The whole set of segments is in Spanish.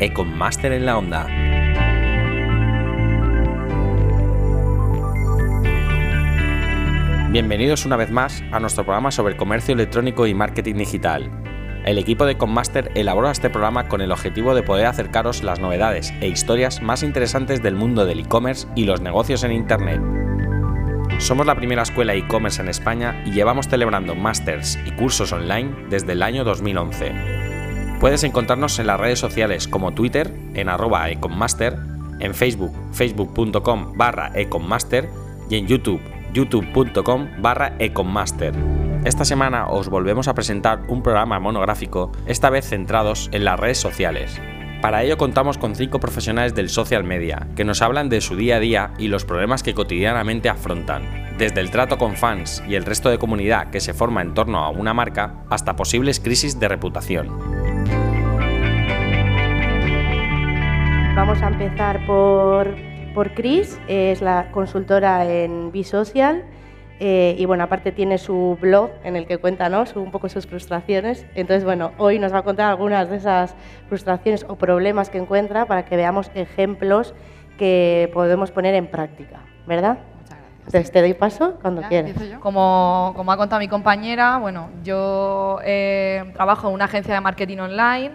Econmaster en la onda. Bienvenidos una vez más a nuestro programa sobre comercio electrónico y marketing digital. El equipo de Conmaster elabora este programa con el objetivo de poder acercaros las novedades e historias más interesantes del mundo del e-commerce y los negocios en Internet. Somos la primera escuela e-commerce en España y llevamos celebrando másters y cursos online desde el año 2011. Puedes encontrarnos en las redes sociales como Twitter en arroba econmaster, en Facebook facebook.com barra econmaster y en YouTube youtube.com barra econmaster. Esta semana os volvemos a presentar un programa monográfico, esta vez centrados en las redes sociales. Para ello contamos con cinco profesionales del social media, que nos hablan de su día a día y los problemas que cotidianamente afrontan, desde el trato con fans y el resto de comunidad que se forma en torno a una marca, hasta posibles crisis de reputación. Vamos a empezar por por Chris, es la consultora en Bisocial eh, y bueno, aparte tiene su blog en el que cuenta ¿no? un poco sus frustraciones. Entonces, bueno, hoy nos va a contar algunas de esas frustraciones o problemas que encuentra para que veamos ejemplos que podemos poner en práctica, ¿verdad? Muchas gracias. Entonces, te doy paso cuando quieras. Como, como ha contado mi compañera, bueno, yo eh, trabajo en una agencia de marketing online,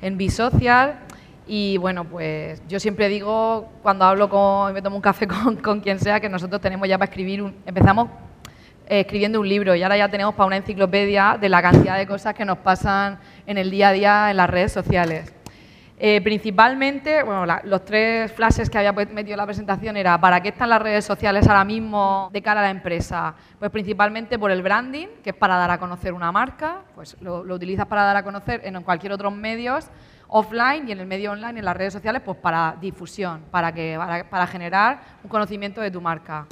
en Bisocial, y bueno, pues yo siempre digo, cuando hablo con, me tomo un café con, con quien sea, que nosotros tenemos ya para escribir, un, empezamos eh, escribiendo un libro y ahora ya tenemos para una enciclopedia de la cantidad de cosas que nos pasan en el día a día en las redes sociales. Eh, principalmente, bueno, los tres flashes que había metido en la presentación era ¿para qué están las redes sociales ahora mismo de cara a la empresa? Pues principalmente por el branding, que es para dar a conocer una marca, pues lo, lo utilizas para dar a conocer en cualquier otro medios, offline y en el medio online, en las redes sociales, pues para difusión, para, que, para, generar un conocimiento de tu marca.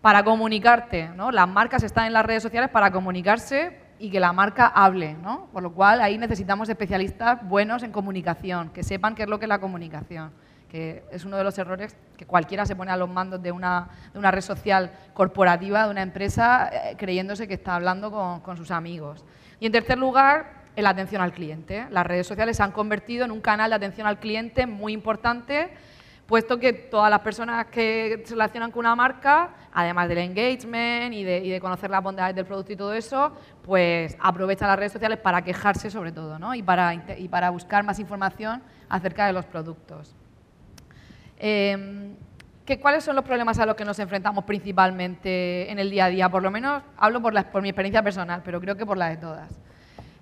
Para comunicarte, ¿no? Las marcas están en las redes sociales para comunicarse y que la marca hable, ¿no? Por lo cual ahí necesitamos especialistas buenos en comunicación, que sepan qué es lo que es la comunicación, que es uno de los errores que cualquiera se pone a los mandos de una, de una red social corporativa, de una empresa, eh, creyéndose que está hablando con, con sus amigos. Y en tercer lugar, en la atención al cliente. Las redes sociales se han convertido en un canal de atención al cliente muy importante, puesto que todas las personas que se relacionan con una marca, además del engagement y de, conocer las bondades del producto y todo eso, pues aprovechan las redes sociales para quejarse sobre todo ¿no? y, para, y para buscar más información acerca de los productos. Em, ¿Cuáles son los problemas a los que nos enfrentamos principalmente en el día a día? Por lo menos hablo por, por mi experiencia personal, pero creo que por la de todas.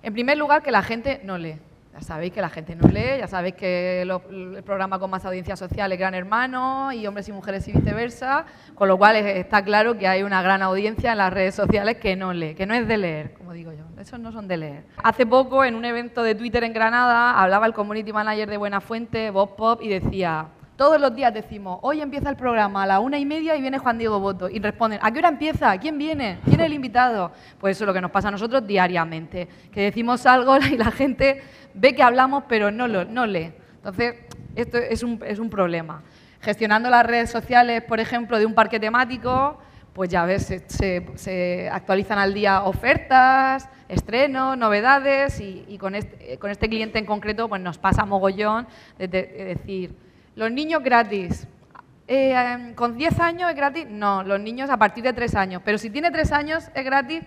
En primer lugar, que la gente no lee. Ya sabéis que la gente no lee, ya sabéis que el programa con más audiencia social es Gran Hermano y hombres y mujeres y viceversa, con lo cual está claro que hay una gran audiencia en las redes sociales que no lee, que no es de leer, como digo yo, esos no son de leer. Hace poco, en un evento de Twitter en Granada, hablaba el community manager de Buena Fuente, Bob Pop, y decía, todos los días decimos, hoy empieza el programa a la una y media y viene Juan Diego Boto. Y responden, ¿a qué hora empieza? ¿Quién viene? ¿Quién es el invitado? Pues eso es lo que nos pasa a nosotros diariamente. Que decimos algo y la gente ve que hablamos, pero no, lo, no lee. Entonces, esto es un, es un problema. Gestionando las redes sociales, por ejemplo, de un parque temático, pues ya ves, se, actualizan al día ofertas, estrenos, novedades y, con, este, con, este, cliente en concreto pues nos pasa mogollón de decir, los niños gratis. Eh, em, ¿Con 10 años es gratis? No, los niños a partir de 3 años. Pero si tiene 3 años es gratis.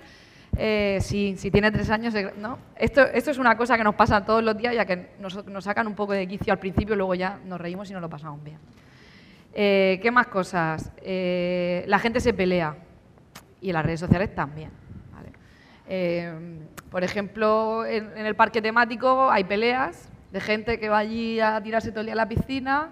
Eh, sí, si tiene 3 años, ¿no? Esto, esto es una cosa que nos pasa todos los días, ya que nos, nos sacan un poco de quicio al principio, luego ya nos reímos y nos lo pasamos bien. Eh, ¿Qué más cosas? la gente se pelea y en las redes sociales también. por ejemplo, en, en, el parque temático hay peleas de gente que va allí a tirarse todo el día a la piscina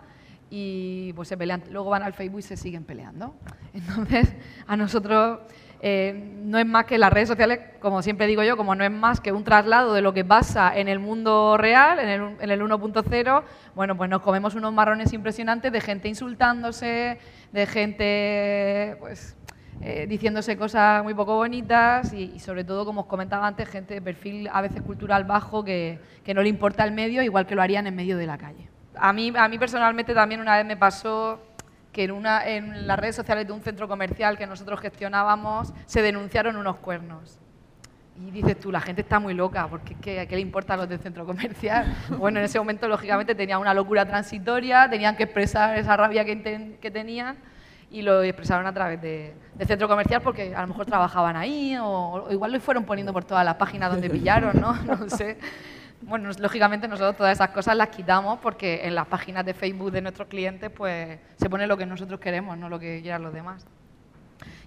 y pues se pelean, luego van al Facebook y se siguen peleando. Entonces, a nosotros eh, no es más que las redes sociales, como siempre digo yo, como no es más que un traslado de lo que pasa en el mundo real, en el, en el 1.0, bueno, pues nos comemos unos marrones impresionantes de gente insultándose, de gente pues eh, diciéndose cosas muy poco bonitas y, sobre todo, como os comentaba antes, gente de perfil a veces cultural bajo que, que, no le importa el medio, igual que lo harían en medio de la calle. A mí, a mí personalmente también una vez me pasó que en, una, en las redes sociales de un centro comercial que nosotros gestionábamos se denunciaron unos cuernos. y dices tú, la gente está muy loca, porque ¿qué, ¿a qué le importa a los del centro comercial? Bueno, en ese momento, lógicamente, tenían una locura transitoria, tenían que expresar esa rabia que, que tenían y lo expresaron a través de, del centro comercial porque a lo mejor trabajaban ahí o, igual lo fueron poniendo por todas las páginas donde pillaron, ¿no? No sé. Bueno, lógicamente nosotros todas esas cosas las quitamos porque en las páginas de Facebook de nuestros clientes pues se pone lo que nosotros queremos, no lo que quieran los demás.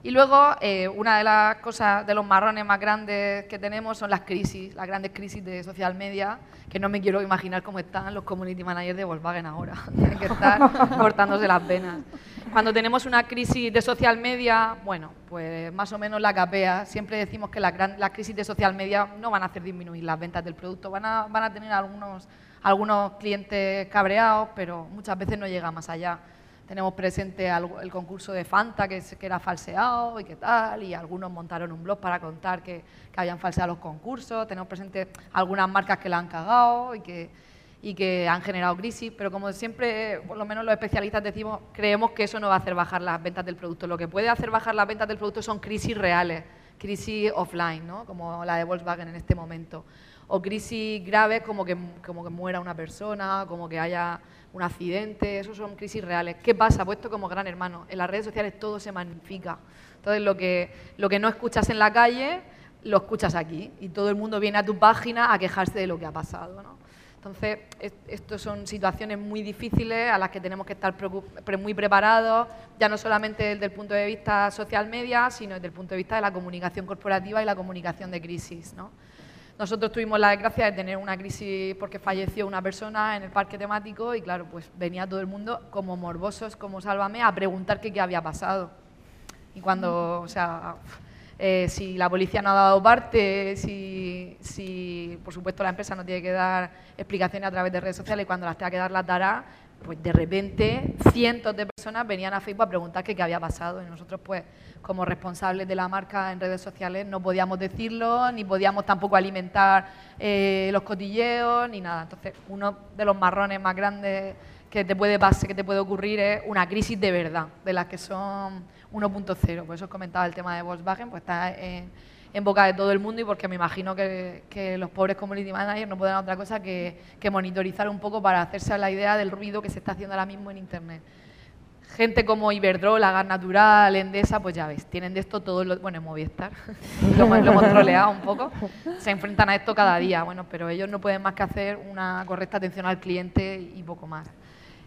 Y luego, eh, una de las cosas, de los marrones más grandes que tenemos son las crisis, las grandes crisis de social media, que no me quiero imaginar cómo están los community managers de Volkswagen ahora. Tienen que estar cortándose las venas. Cuando tenemos una crisis de social media, bueno, pues más o menos la capea. Siempre decimos que las, crisis de social media no van a hacer disminuir las ventas del producto, van a, van a tener algunos, algunos clientes cabreados, pero muchas veces no llega más allá tenemos presente el concurso de Fanta, que, era falseado y qué tal, y algunos montaron un blog para contar que, habían falseado los concursos. Tenemos presente algunas marcas que la han cagado y que, y que han generado crisis, pero como siempre, por lo menos los especialistas decimos, creemos que eso no va a hacer bajar las ventas del producto. Lo que puede hacer bajar las ventas del producto son crisis reales, crisis offline, ¿no? como la de Volkswagen en este momento, o crisis graves como que, como que muera una persona, como que haya un accidente, eso son crisis reales. ¿Qué pasa? Puesto como gran hermano, en las redes sociales todo se magnifica. Entonces lo que, lo que no escuchas en la calle, lo escuchas aquí y todo el mundo viene a tu página a quejarse de lo que ha pasado. ¿no? Entonces, estas son situaciones muy difíciles a las que tenemos que estar muy preparados, ya no solamente desde el punto de vista social media, sino desde el punto de vista de la comunicación corporativa y la comunicación de crisis. ¿no? Nosotros tuvimos la desgracia de tener una crisis porque falleció una persona en el parque temático y claro, pues venía todo el mundo como morbosos, como Sálvame, a preguntar qué, había pasado. Y cuando, o sea, eh, si la policía no ha dado parte, si, si, por supuesto la empresa no tiene que dar explicaciones a través de redes sociales cuando las tenga que dar las dará, pues de repente cientos de personas venían a Facebook a preguntar qué, qué había pasado y nosotros pues como responsables de la marca en redes sociales no podíamos decirlo, ni podíamos tampoco alimentar eh, los cotilleos, ni nada. Entonces, uno de los marrones más grandes que te puede pasar, que te puede ocurrir es una crisis de verdad, de las que son 1.0. Por eso os comentaba el tema de Volkswagen, pues está en, boca de todo el mundo y porque me imagino que, los pobres community managers no pueden otra cosa que, monitorizar un poco para hacerse la idea del ruido que se está haciendo ahora mismo en Internet gente como Iberdrola, Gas Natural, Endesa, pues ya ves, tienen de esto todos los... Bueno, Movistar, lo, lo, hemos troleado un poco, se enfrentan a esto cada día, bueno, pero ellos no pueden más que hacer una correcta atención al cliente y poco más.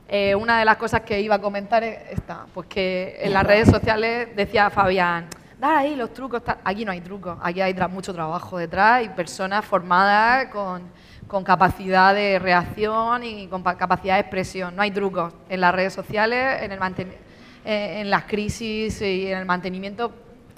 Eh, una de las cosas que iba a comentar es esta, pues que en las redes sociales decía Fabián, dar ahí los trucos, aquí no hay trucos, aquí hay mucho trabajo detrás y personas formadas con con capacidad de reacción y con capacidad de expresión. No hay trucos en las redes sociales, en, el eh, en las crisis y en el mantenimiento,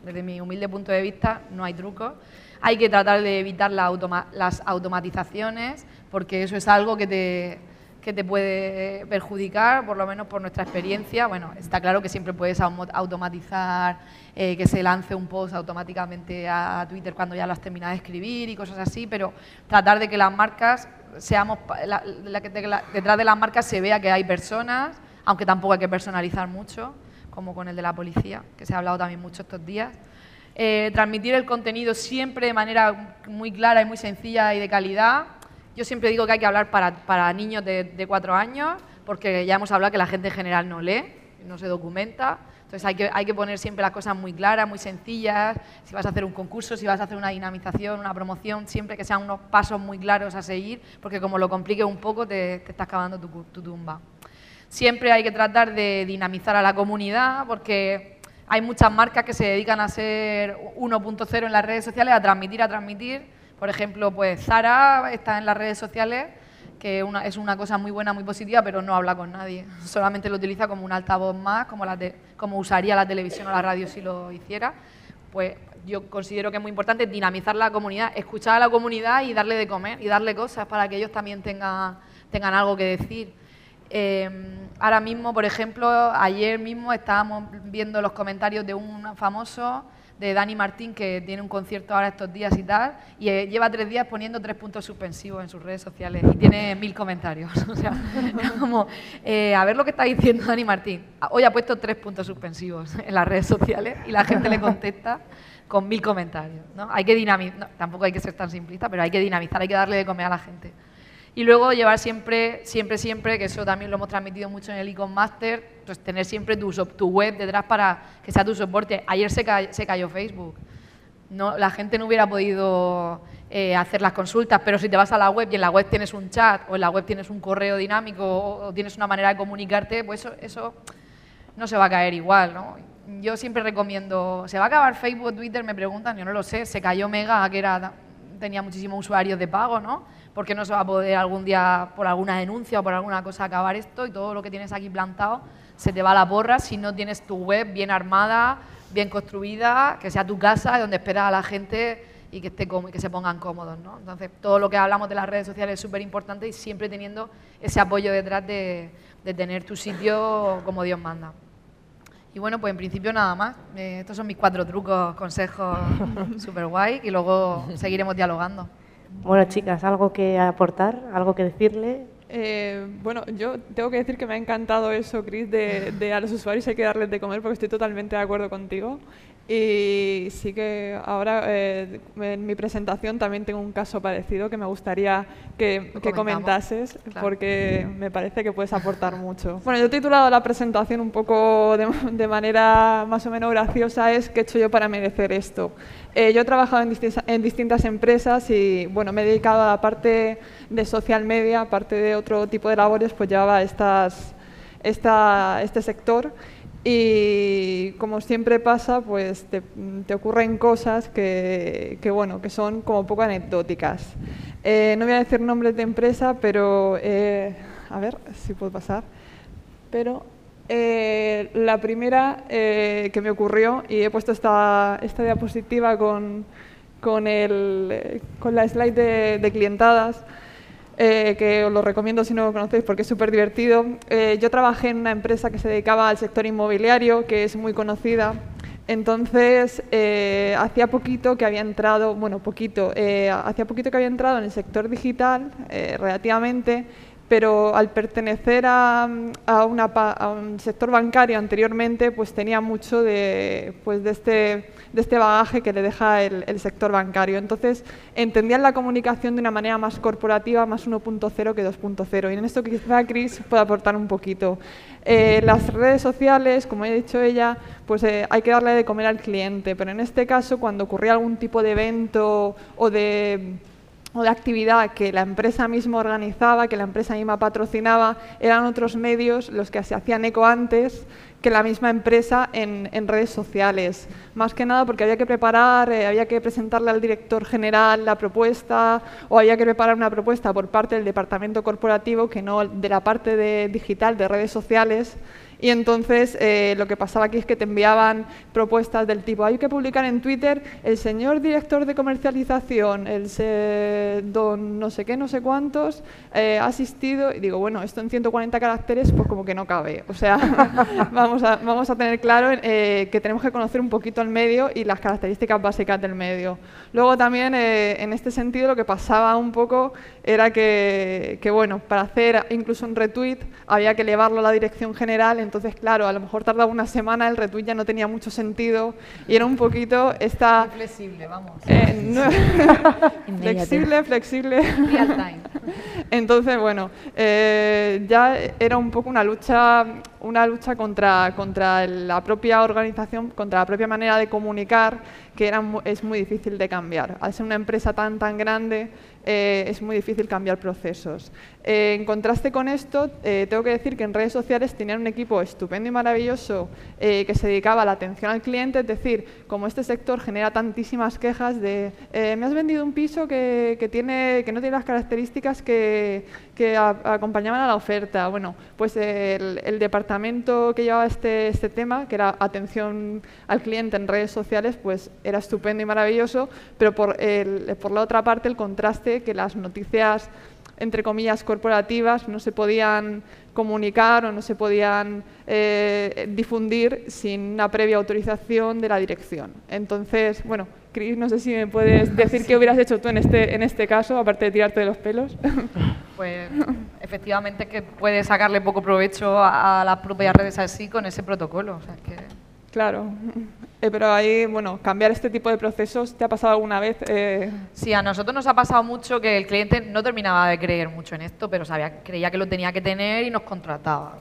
desde mi humilde punto de vista, no hay trucos. Hay que tratar de evitar las automatizaciones, porque eso es algo que te, que te puede perjudicar, por lo menos por nuestra experiencia. Bueno, está claro que siempre puedes automatizar eh, que se lance un post automáticamente a Twitter cuando ya lo has terminado de escribir y cosas así, pero tratar de que las marcas seamos, detrás de las marcas se vea que hay personas, aunque tampoco hay que personalizar mucho, como con el de la policía, que se ha hablado también mucho estos días. Eh, transmitir el contenido siempre de manera muy clara y muy sencilla y de calidad, yo siempre digo que hay que hablar para, niños de, cuatro años, porque ya hemos hablado que la gente en general no lee, no se documenta. Entonces hay que, hay que poner siempre las cosas muy claras, muy sencillas. Si vas a hacer un concurso, si vas a hacer una dinamización, una promoción, siempre que sean unos pasos muy claros a seguir, porque como lo compliques un poco, te, estás cavando tu, tu tumba. Siempre hay que tratar de dinamizar a la comunidad, porque hay muchas marcas que se dedican a ser 1.0 en las redes sociales, a transmitir, a transmitir por ejemplo, pues Zara está en las redes sociales, que es una cosa muy buena, muy positiva, pero no habla con nadie. Solamente lo utiliza como un altavoz más, como, la como usaría la televisión o la radio si lo hiciera. Pues yo considero que es muy importante dinamizar la comunidad, escuchar a la comunidad y darle de comer y darle cosas para que ellos también tengan, tengan algo que decir. Em, ahora mismo, por ejemplo, ayer mismo estábamos viendo los comentarios de un famoso de Dani Martín, que tiene un concierto ahora estos días y tal, y eh, lleva tres días poniendo tres puntos suspensivos en sus redes sociales y tiene mil comentarios. o sea, como, eh, a ver lo que está diciendo Dani Martín. Hoy ha puesto tres puntos suspensivos en las redes sociales y la gente le contesta con mil comentarios. ¿no? Hay que dinamizar, tampoco hay que ser tan simplista, pero hay que dinamizar, hay que darle de comer a la gente. Y luego llevar siempre, siempre, siempre, que eso también lo hemos transmitido mucho en el Econ Master, pues tener siempre tu, tu web detrás para que sea tu soporte. Ayer se, se cayó Facebook. No, la gente no hubiera podido eh, hacer las consultas, pero si te vas a la web y en la web tienes un chat o en la web tienes un correo dinámico o, tienes una manera de comunicarte, pues eso, eso no se va a caer igual. ¿no? Yo siempre recomiendo, ¿se va a acabar Facebook, Twitter? Me preguntan, yo no lo sé, se cayó Mega, que era, tenía muchísimos usuarios de pago, ¿no? ¿Por qué no se va a poder algún día, por alguna denuncia o por alguna cosa, acabar esto y todo lo que tienes aquí plantado se te va a la porra si no tienes tu web bien armada, bien construida, que sea tu casa donde esperas a la gente y que, esté y que se pongan cómodos. ¿no? Entonces, todo lo que hablamos de las redes sociales es súper importante y siempre teniendo ese apoyo detrás de, tener tu sitio como Dios manda. Y bueno, pues en principio nada más. Eh, estos son mis cuatro trucos, consejos súper guay y luego seguiremos dialogando. Bueno, chicas, ¿algo que aportar? ¿Algo que decirle? Eh, bueno, yo tengo que decir que me ha encantado eso, Chris, de, de, a los usuarios hay que darles de comer porque estoy totalmente de acuerdo contigo. Y sí que ahora eh, en mi presentación también tengo un caso parecido que me gustaría que, que comentases porque me parece que puedes aportar mucho. Bueno, yo he titulado la presentación un poco de, de manera más o menos graciosa, es ¿qué he hecho yo para merecer esto? Eh, yo he trabajado en, en, distintas empresas y bueno, me he dedicado a la parte de social media, aparte de otro tipo de labores, pues llevaba estas, esta, este sector y como siempre pasa, pues te, ocurren cosas que, bueno, que son como poco anecdóticas. Eh, no voy a decir nombres de empresa, pero eh, a ver si puedo pasar. Pero eh, la primera que me ocurrió, y he puesto esta, esta diapositiva con, con, el, con la slide de, de clientadas, eh, que os lo recomiendo si no lo conocéis porque es súper divertido. Eh, yo trabajé en una empresa que se dedicaba al sector inmobiliario, que es muy conocida. Entonces, eh, hacía poquito que había entrado, bueno, poquito, hacía poquito que había entrado en el sector digital, relativamente, pero al pertenecer a, un sector bancario anteriormente, pues tenía mucho de, pues de, este, de este bagaje que le deja el, sector bancario. Entonces, entendían la comunicación de una manera más corporativa, más 1.0 que 2.0. Y en esto quizá Chris puede aportar un poquito. Eh, las redes sociales, como ha dicho ella, pues eh, hay que darle de comer al cliente, pero en este caso, cuando ocurría algún tipo de evento o de o de actividad que la empresa misma organizaba, que la empresa misma patrocinaba, eran otros medios los que se hacían eco antes que la misma empresa en, redes sociales. Más que nada porque había que preparar, eh, había que presentarle al director general la propuesta o había que preparar una propuesta por parte del departamento corporativo que no de la parte de digital, de redes sociales, y entonces eh, lo que pasaba aquí es que te enviaban propuestas del tipo, hay que publicar en Twitter, el señor director de comercialización, el don no sé qué, no sé cuántos, eh, ha asistido, y digo, bueno, esto en 140 caracteres pues como que no cabe. O sea, vamos, a, vamos a tener claro eh, que tenemos que conocer un poquito el medio y las características básicas del medio. Luego también, en este sentido, lo que pasaba un poco era que, que, bueno, para hacer incluso un retweet había que elevarlo a la dirección general, entonces, claro, a lo mejor tardaba una semana, el retweet ya no tenía mucho sentido y era un poquito esta... flexible, vamos. Eh, flexible, flexible. Real time. Entonces, bueno, eh, ya era un poco una lucha, una lucha contra, contra la propia organización, contra la propia manera de comunicar, que era, es muy difícil de cambiar. Al ser una empresa tan, tan grande, eh, es muy difícil cambiar procesos. Eh, en contraste con esto, eh, tengo que decir que en redes sociales tenían un equipo estupendo y maravilloso que se dedicaba a la atención al cliente, es decir, como este sector genera tantísimas quejas de me has vendido un piso que, tiene, que no tiene las características que, acompañaban a la oferta. Bueno, pues el, departamento que llevaba este, este tema, que era atención al cliente en redes sociales, pues era estupendo y maravilloso, pero por, por la otra parte el contraste que las noticias entre comillas, corporativas, no se podían comunicar o no se podían eh, difundir sin una previa autorización de la dirección. Entonces, bueno, Cris, no sé si me puedes decir qué hubieras hecho tú en este, en este caso, aparte de tirarte de los pelos. Pues efectivamente que puedes sacarle poco provecho a, las propias redes así con ese protocolo. Claro, eh, pero ahí, bueno, cambiar este tipo de procesos, ¿te ha pasado alguna vez? Eh? Sí, a nosotros nos ha pasado mucho que el cliente no terminaba de creer mucho en esto, pero sabía, creía que lo tenía que tener y nos contrataba.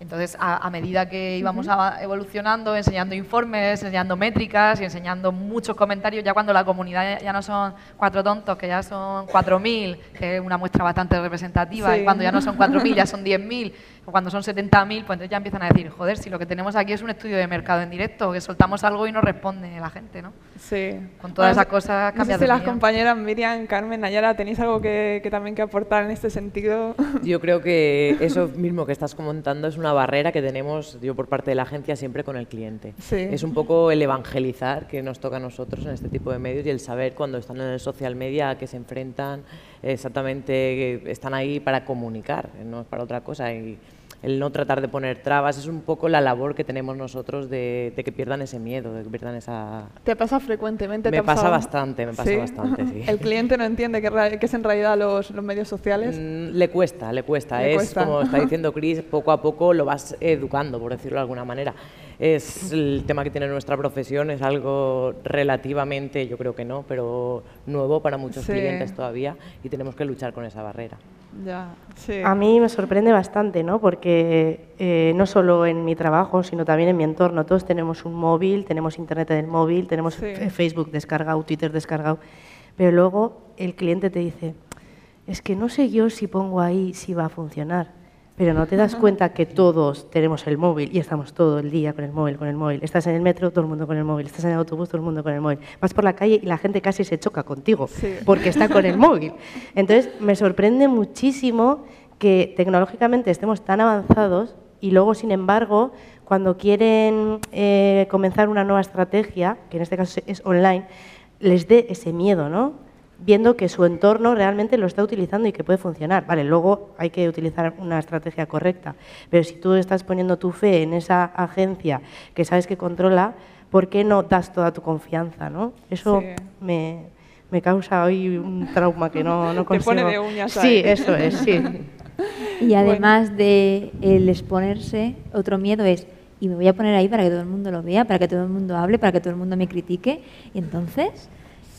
Entonces, a, medida que íbamos evolucionando, enseñando informes, enseñando métricas y enseñando muchos comentarios, ya cuando la comunidad ya no son cuatro tontos, que ya son cuatro mil, que es una muestra bastante representativa, y cuando ya no son cuatro mil, ya son diez mil, cuando son 70.000, pues entonces ya empiezan a decir, joder, si lo que tenemos aquí es un estudio de mercado en directo, que soltamos algo y nos responde la gente, ¿no? Sí. Con todas esas cosas cambia no sé si las compañeras Miriam, Carmen, Nayara, ¿tenéis algo que, también que aportar en este sentido? Yo creo que eso mismo que estás comentando es una barrera que tenemos, yo por parte de la agencia, siempre con el cliente. Sí. Es un poco el evangelizar que nos toca a nosotros en este tipo de medios y el saber cuando están en el social media a qué se enfrentan, exactamente están ahí para comunicar, no es para otra cosa. Y, el no tratar de poner trabas, es un poco la labor que tenemos nosotros de, que pierdan ese miedo, de que pierdan esa... ¿Te pasa frecuentemente? Me pasa bastante, me pasa bastante, sí. ¿El cliente no entiende qué, es en realidad los, medios sociales? Mm, le cuesta, le cuesta. es como está diciendo Chris, poco a poco lo vas educando, por decirlo de alguna manera. Es el tema que tiene nuestra profesión, es algo relativamente, yo creo que no, pero nuevo para muchos clientes todavía y tenemos que luchar con esa barrera. A mí me sorprende bastante, ¿no? porque eh, no solo en mi trabajo, sino también en mi entorno. Todos tenemos un móvil, tenemos internet en el móvil, tenemos Facebook descargado, Twitter descargado, pero luego el cliente te dice, es que no sé yo si pongo ahí si va a funcionar. Pero no te das cuenta que todos tenemos el móvil y estamos todo el día con el móvil, con el móvil. Estás en el metro, todo el mundo con el móvil. Estás en el autobús, todo el mundo con el móvil. Vas por la calle y la gente casi se choca contigo porque está con el móvil. Entonces, me sorprende muchísimo que tecnológicamente estemos tan avanzados y luego, sin embargo, cuando quieren eh, comenzar una nueva estrategia, que en este caso es online, les dé ese miedo, ¿no? Viendo que su entorno realmente lo está utilizando y que puede funcionar. Vale, luego hay que utilizar una estrategia correcta, pero si tú estás poniendo tu fe en esa agencia que sabes que controla, ¿por qué no das toda tu confianza? ¿no? Eso me, me, causa hoy un trauma que no, no consigo. Te pone de uñas Sí, eso es, sí. Y además de el exponerse, otro miedo es y me voy a poner ahí para que todo el mundo lo vea, para que todo el mundo hable, para que todo el mundo me critique. Y entonces,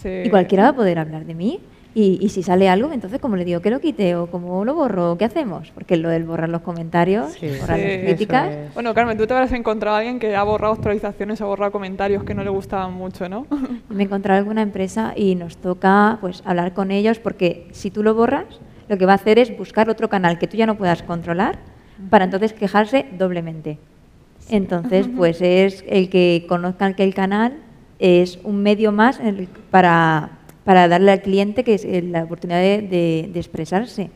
y cualquiera va a poder hablar de mí. Y, si sale algo, entonces, como le digo que lo quite o como lo borro? ¿Qué hacemos? Porque lo del borrar los comentarios, borrar las críticas. Bueno, Carmen, tú te habrás encontrado a alguien que ha borrado actualizaciones o ha borrado comentarios que no le gustaban mucho, ¿no? Me he encontrado alguna empresa y nos toca pues hablar con ellos porque si tú lo borras, lo que va a hacer es buscar otro canal que tú ya no puedas controlar para entonces quejarse doblemente. Entonces, pues es el que conozcan que el canal es un medio más para, para, darle al cliente que es eh, la oportunidad de, expresarse.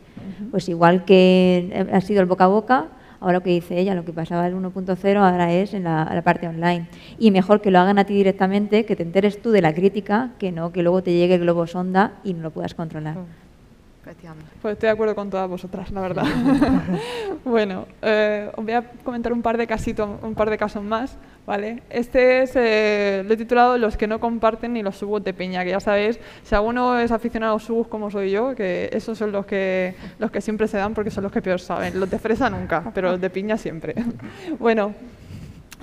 Pues igual que ha sido el boca a boca, ahora lo que dice ella, lo que pasaba el 1.0 ahora es en la, parte online. Y mejor que lo hagan a ti directamente, que te enteres tú de la crítica, que no que luego te llegue el globo sonda y no lo puedas controlar. Pues estoy de acuerdo con todas vosotras, la verdad. bueno, eh, os voy a comentar un par de casitos, un par de casos más, ¿vale? Este es, eh, lo he titulado Los que no comparten ni los subos de piña, que ya sabéis, si alguno es aficionado a los subos como soy yo, que esos son los que, los que siempre se dan porque son los que peor saben. Los de fresa nunca, pero los de piña siempre. bueno,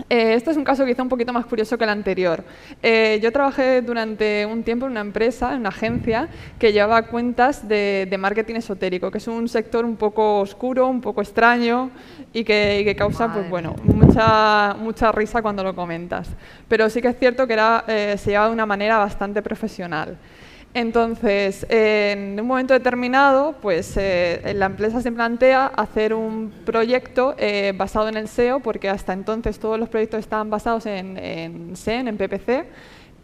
eh, este es un caso quizá un poquito más curioso que el anterior. Eh, yo trabajé durante un tiempo en una empresa, en una agencia, que llevaba cuentas de, marketing esotérico, que es un sector un poco oscuro, un poco extraño y que, causa pues, bueno, mucha, mucha risa cuando lo comentas. Pero sí que es cierto que era, eh, se llevaba de una manera bastante profesional. Entonces, en un momento determinado, pues eh, la empresa se plantea hacer un proyecto eh, basado en el SEO, porque hasta entonces todos los proyectos estaban basados en, en SEN, en PPC,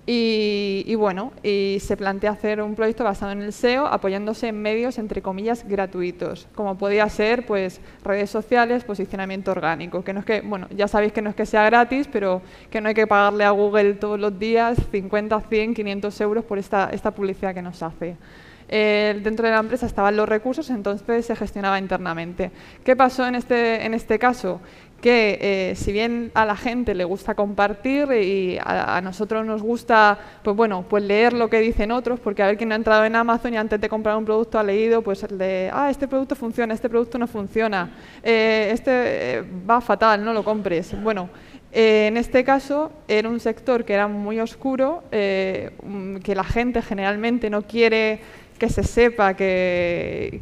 y, bueno, y se plantea hacer un proyecto basado en el SEO apoyándose en medios, entre comillas, gratuitos, como podía ser pues, redes sociales, posicionamiento orgánico, que no es que, bueno, ya sabéis que no es que sea gratis, pero que no hay que pagarle a Google todos los días 50, 100, 500 euros por esta, esta publicidad que nos hace. dentro de la empresa estaban los recursos, entonces se gestionaba internamente. ¿Qué pasó en este, en este caso? Que eh, si bien a la gente le gusta compartir y a, nosotros nos gusta pues bueno pues leer lo que dicen otros porque a ver quién ha entrado en Amazon y antes de comprar un producto ha leído pues el de ah este producto funciona este producto no funciona eh, este eh, va fatal no lo compres bueno en este caso era un sector que era muy oscuro mm, que la gente generalmente no quiere que se sepa que,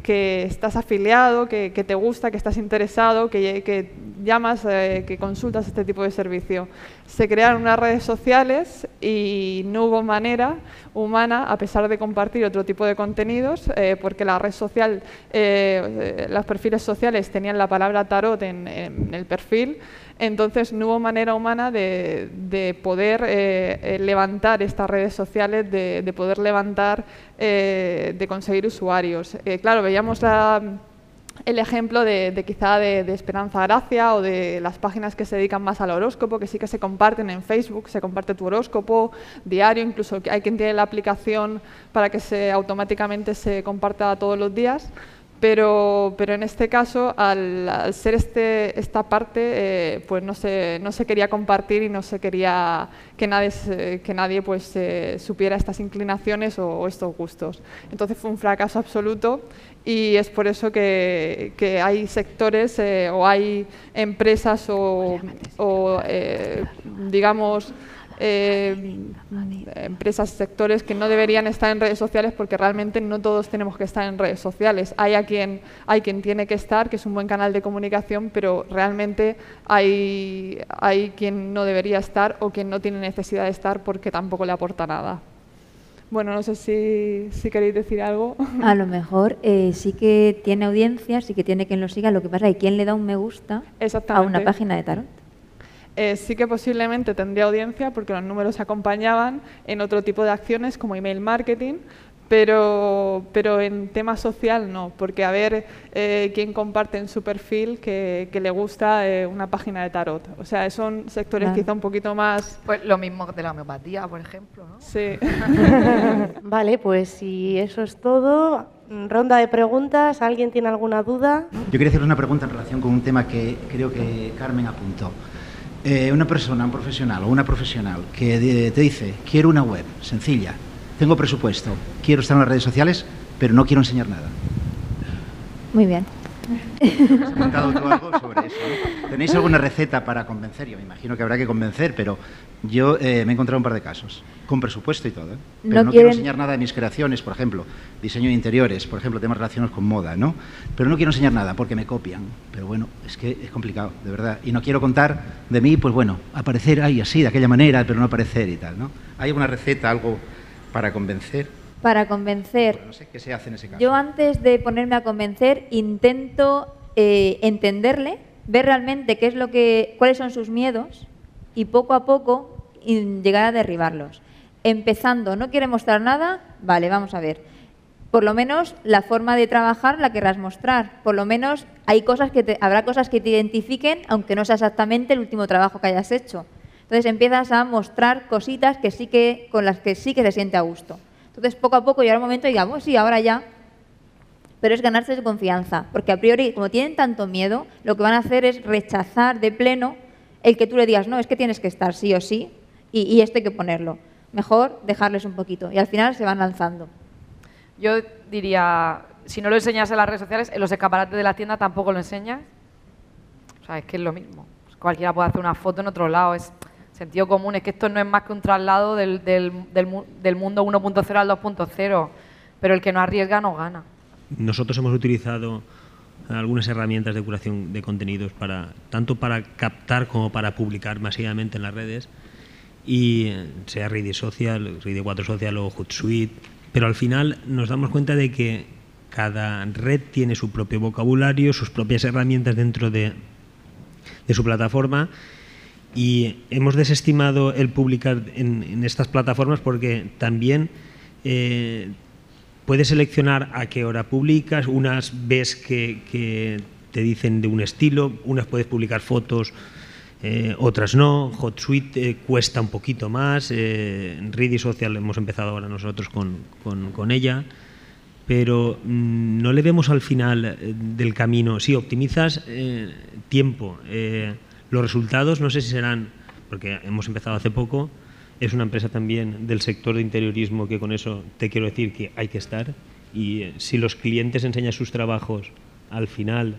estás afiliado, que, te gusta, que estás interesado, que, llamas, eh, que consultas este tipo de servicio. Se crearon unas redes sociales y no hubo manera humana, a pesar de compartir otro tipo de contenidos, eh, porque la red social, eh, los perfiles sociales tenían la palabra tarot en el perfil, entonces no hubo manera humana de, poder eh, eh, levantar estas redes sociales, de, poder levantar, eh, de conseguir usuarios. claro, veíamos el ejemplo de, quizá de, Esperanza Gracia o de las páginas que se dedican más al horóscopo, que sí que se comparten en Facebook, se comparte tu horóscopo diario, incluso hay quien tiene la aplicación para que se automáticamente se comparta todos los días. Pero, pero en este caso, al, ser este, esta parte, eh, pues no se, no se quería compartir y no se quería que nadie, que nadie pues, eh, supiera estas inclinaciones o, estos gustos. Entonces fue un fracaso absoluto y es por eso que, que hay sectores eh, o hay empresas o, o digamos, eh, empresas, sectores que no deberían estar en redes sociales porque realmente no todos tenemos que estar en redes sociales. Hay a quien, hay quien tiene que estar, que es un buen canal de comunicación, pero realmente hay, hay quien no debería estar o quien no tiene necesidad de estar porque tampoco le aporta nada. Bueno, no sé si, si queréis decir algo. A lo mejor eh, sí que tiene audiencia, sí que tiene quien lo siga. Lo que pasa es que quién le da un me gusta a una página de tarot. Eh, sí que posiblemente tendría audiencia porque los números acompañaban en otro tipo de acciones como email marketing, pero, pero en tema social no, porque a ver eh, quién comparte en su perfil que, le gusta eh, una página de tarot. O sea, son sectores quizá un poquito más... Pues lo mismo de la homeopatía, por ejemplo, ¿no? Sí. vale, pues si eso es todo, ronda de preguntas. ¿Alguien tiene alguna duda? Yo quería hacer una pregunta en relación con un tema que creo que Carmen apuntó. Eh, una persona, un profesional o una profesional que te dice, quiero una web sencilla, tengo presupuesto, quiero estar en las redes sociales, pero no quiero enseñar nada. Muy bien. ¿Tenéis alguna receta para convencer? Yo me imagino que habrá que convencer, pero yo eh, me he encontrado un par de casos, con presupuesto y todo. ¿eh? Pero no, quiero enseñar nada de mis creaciones, por ejemplo, diseño de interiores, por ejemplo, temas relacionados con moda, ¿no? Pero no quiero enseñar nada porque me copian. Pero bueno, es que es complicado, de verdad. Y no quiero contar de mí, pues bueno, aparecer ahí así, de aquella manera, pero no aparecer y tal, ¿no? ¿Hay alguna receta, algo para convencer? para convencer. no sé qué se hace en ese caso. Yo antes de ponerme a convencer intento eh, entenderle, ver realmente qué es lo que, cuáles son sus miedos y poco a poco llegar a derribarlos. Empezando, no quiere mostrar nada, vale, vamos a ver. Por lo menos la forma de trabajar la querrás mostrar. Por lo menos hay cosas que habrá cosas que te identifiquen, aunque no sea exactamente el último trabajo que hayas hecho. Entonces empiezas a mostrar cositas que sí que, con las que sí que se siente a gusto. Entonces, poco a poco llega un momento y digamos, sí, ahora ya. Pero es ganarse su confianza, porque a priori, como tienen tanto miedo, lo que van a hacer es rechazar de pleno el que tú le digas, no, es que tienes que estar sí o sí, y, esto hay que ponerlo. Mejor dejarles un poquito, y al final se van lanzando. Yo diría, si no lo enseñas en las redes sociales, en los escaparates de la tienda tampoco lo enseñas. O sea, es que es lo mismo. Cualquiera puede hacer una foto en otro lado, es Sentido común, es que esto no es más que un traslado del, del, del, mundo 1.0 al 2.0, pero el que no arriesga no gana. Nosotros hemos utilizado algunas herramientas de curación de contenidos para tanto para captar como para publicar masivamente en las redes. Y eh, sea Ready Social, Ready 4 Social o Hootsuite, pero al final nos damos cuenta de que cada red tiene su propio vocabulario, sus propias herramientas dentro de, de su plataforma. Y hemos desestimado el publicar en, estas plataformas porque también eh, puedes seleccionar a qué hora publicas, unas ves que, te dicen de un estilo, unas puedes publicar fotos, eh, otras no. HotSuite eh, cuesta un poquito más. Eh, Ready Social hemos empezado ahora nosotros con, con, ella. pero mm, no le vemos al final eh, del camino. Sí, optimizas eh, tiempo. Los resultados no sé si serán, porque hemos empezado hace poco, es una empresa también del sector de interiorismo que con eso te quiero decir que hay que estar. Y si los clientes enseñan sus trabajos, al final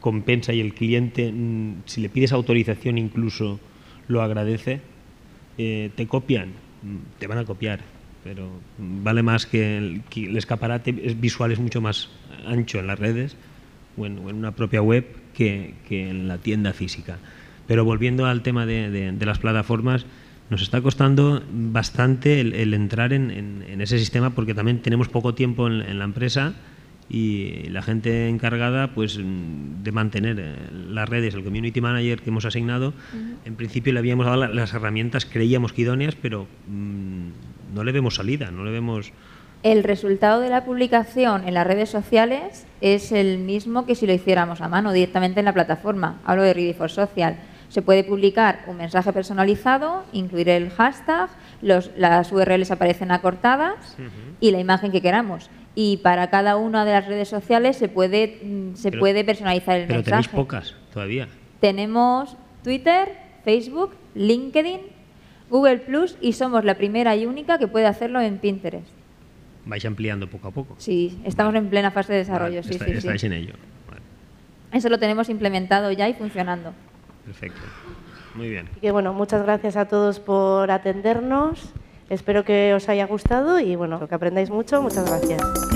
compensa y el cliente, mm, si le pides autorización incluso, lo agradece, te copian, mm, te van a copiar pero vale más que el, escaparate visual es mucho más ancho en las redes o en, una propia web que, en la tienda física. Pero volviendo al tema de, las plataformas, nos está costando bastante el, entrar en, ese sistema porque también tenemos poco tiempo en, la empresa y la gente encargada pues de mantener eh, las redes, el community manager que hemos asignado, en principio le habíamos dado las herramientas, creíamos que idóneas, pero mm, no le vemos salida, no le vemos... El resultado de la publicación en las redes sociales es el mismo que si lo hiciéramos a mano directamente en la plataforma. Hablo de Ready for Social. Se puede publicar un mensaje personalizado, incluir el hashtag, las URLs aparecen acortadas y la imagen que queramos. Y para cada una de las redes sociales se puede, mm, se puede personalizar el pero mensaje. Pero tenéis pocas todavía. Tenemos Twitter, Facebook, LinkedIn, Google Plus y somos la primera y única que puede hacerlo en Pinterest. Vais ampliando poco a poco. Sí, estamos en plena fase de desarrollo. sí, sí, estáis en ello. Eso lo tenemos implementado ya y funcionando. Perfecto. Muy bien. Que bueno, muchas gracias a todos por atendernos. Espero que os haya gustado y bueno, que aprendáis mucho. Muchas gracias.